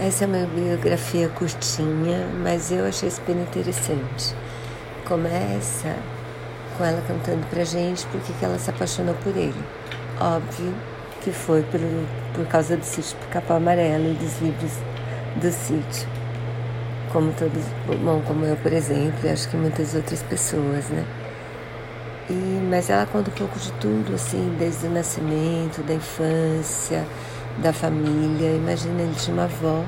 Essa é uma biografia curtinha, mas eu achei super interessante. Começa com ela cantando pra gente porque que ela se apaixonou por ele. Óbvio que foi por, por causa do sítio Pica-Pau Amarelo e dos livros do sítio. Como todos, bom, como eu, por exemplo, e acho que muitas outras pessoas, né? E, mas ela conta um pouco de tudo, assim, desde o nascimento, da infância, da família. Imagina, ele tinha uma avó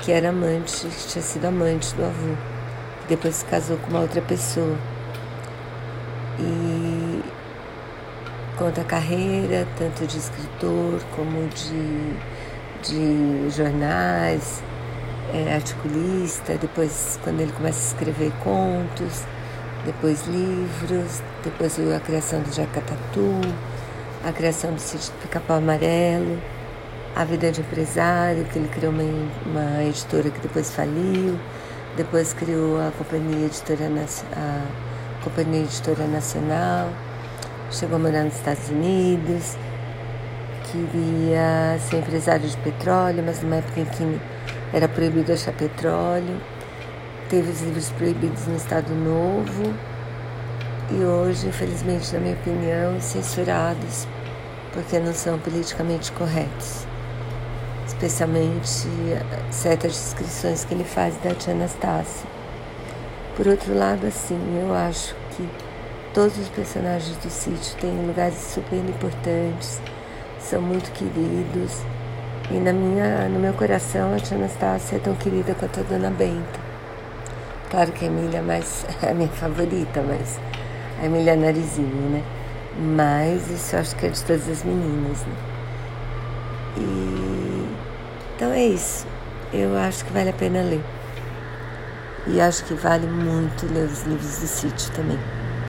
que era amante, que tinha sido amante do avô, depois se casou com uma outra pessoa. E conta a carreira, tanto de escritor como de, de jornais, é, articulista, depois quando ele começa a escrever contos, depois livros, depois a criação do Jacatatu, a criação do sítio Pica-Pau Amarelo, a vida de empresário, que ele criou uma, uma editora que depois faliu, depois criou a Companhia Editora, a Companhia Editora Nacional, chegou a morar nos Estados Unidos, queria ser empresário de petróleo, mas numa época em que era proibido achar petróleo, teve os livros proibidos no Estado Novo, e hoje, infelizmente, na minha opinião, censurados porque não são politicamente corretos. Especialmente certas descrições que ele faz da tia Anastácia. Por outro lado, assim, eu acho que todos os personagens do sítio têm lugares super importantes, são muito queridos. E na minha, no meu coração, a tia Anastácia é tão querida quanto a dona Benta. Claro que a Emília é, mais, é a minha favorita, mas a Emília Narizinho, né? Mas isso acho que é de todas as meninas, né? E então é isso. Eu acho que vale a pena ler. E acho que vale muito ler os livros do sítio também.